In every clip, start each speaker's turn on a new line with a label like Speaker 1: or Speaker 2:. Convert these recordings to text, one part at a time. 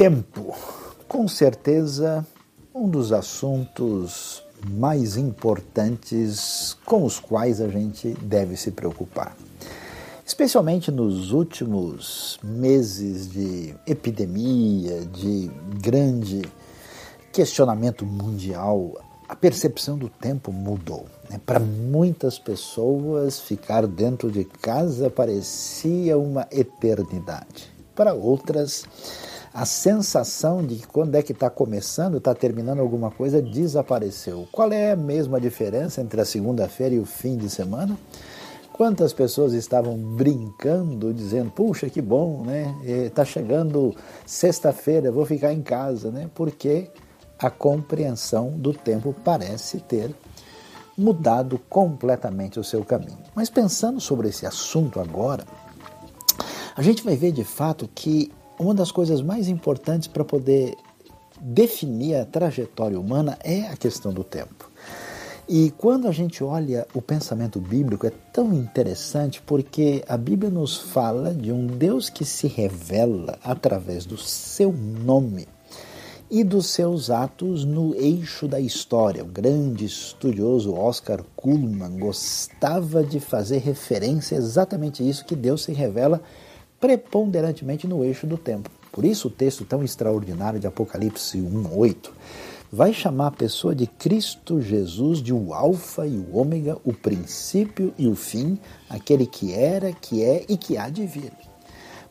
Speaker 1: Tempo, com certeza, um dos assuntos mais importantes com os quais a gente deve se preocupar. Especialmente nos últimos meses de epidemia, de grande questionamento mundial, a percepção do tempo mudou. Né? Para muitas pessoas, ficar dentro de casa parecia uma eternidade. Para outras, a sensação de quando é que está começando, está terminando alguma coisa, desapareceu. Qual é a mesma diferença entre a segunda-feira e o fim de semana? Quantas pessoas estavam brincando, dizendo, puxa, que bom, né? Está chegando sexta-feira, vou ficar em casa, né? Porque a compreensão do tempo parece ter mudado completamente o seu caminho. Mas pensando sobre esse assunto agora, a gente vai ver de fato que uma das coisas mais importantes para poder definir a trajetória humana é a questão do tempo. E quando a gente olha o pensamento bíblico, é tão interessante porque a Bíblia nos fala de um Deus que se revela através do seu nome e dos seus atos no eixo da história. O grande estudioso Oscar Kuhlman gostava de fazer referência a exatamente isso que Deus se revela preponderantemente no eixo do tempo. Por isso o texto tão extraordinário de Apocalipse 1:8 vai chamar a pessoa de Cristo Jesus de o alfa e o ômega, o princípio e o fim, aquele que era, que é e que há de vir.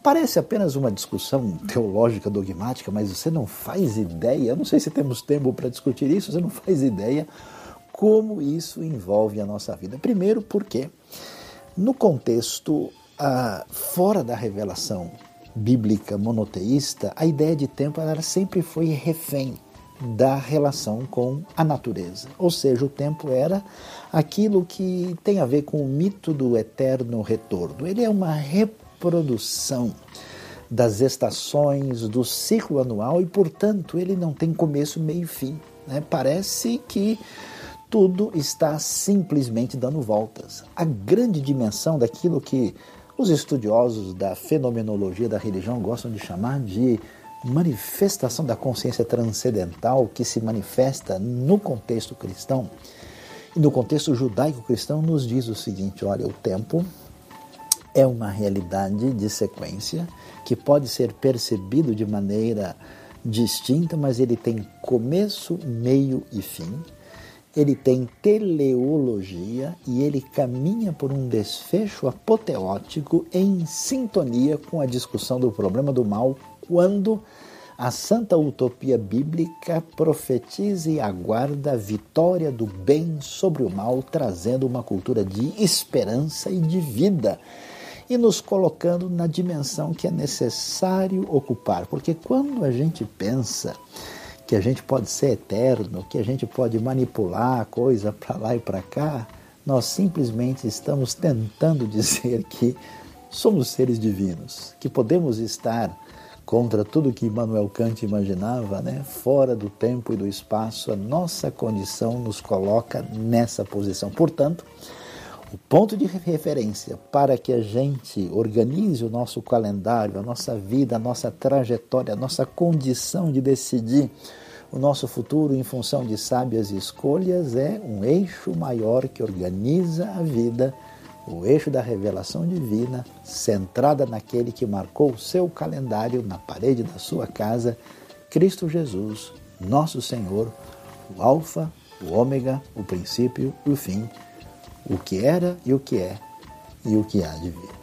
Speaker 1: Parece apenas uma discussão teológica dogmática, mas você não faz ideia, eu não sei se temos tempo para discutir isso, você não faz ideia como isso envolve a nossa vida. Primeiro, porque no contexto ah, fora da revelação bíblica monoteísta, a ideia de tempo ela sempre foi refém da relação com a natureza. Ou seja, o tempo era aquilo que tem a ver com o mito do eterno retorno. Ele é uma reprodução das estações, do ciclo anual e, portanto, ele não tem começo, meio e fim. Né? Parece que tudo está simplesmente dando voltas. A grande dimensão daquilo que os estudiosos da fenomenologia da religião gostam de chamar de manifestação da consciência transcendental que se manifesta no contexto cristão. E no contexto judaico-cristão nos diz o seguinte: olha, o tempo é uma realidade de sequência que pode ser percebido de maneira distinta, mas ele tem começo, meio e fim ele tem teleologia e ele caminha por um desfecho apoteótico em sintonia com a discussão do problema do mal, quando a santa utopia bíblica profetiza e aguarda a vitória do bem sobre o mal, trazendo uma cultura de esperança e de vida e nos colocando na dimensão que é necessário ocupar, porque quando a gente pensa que a gente pode ser eterno, que a gente pode manipular a coisa para lá e para cá, nós simplesmente estamos tentando dizer que somos seres divinos, que podemos estar contra tudo que Immanuel Kant imaginava, né? fora do tempo e do espaço, a nossa condição nos coloca nessa posição. Portanto, o ponto de referência para que a gente organize o nosso calendário, a nossa vida, a nossa trajetória, a nossa condição de decidir o nosso futuro em função de sábias escolhas é um eixo maior que organiza a vida, o eixo da revelação divina, centrada naquele que marcou o seu calendário na parede da sua casa, Cristo Jesus, nosso Senhor, o Alfa, o Ômega, o princípio e o fim, o que era e o que é e o que há de vir.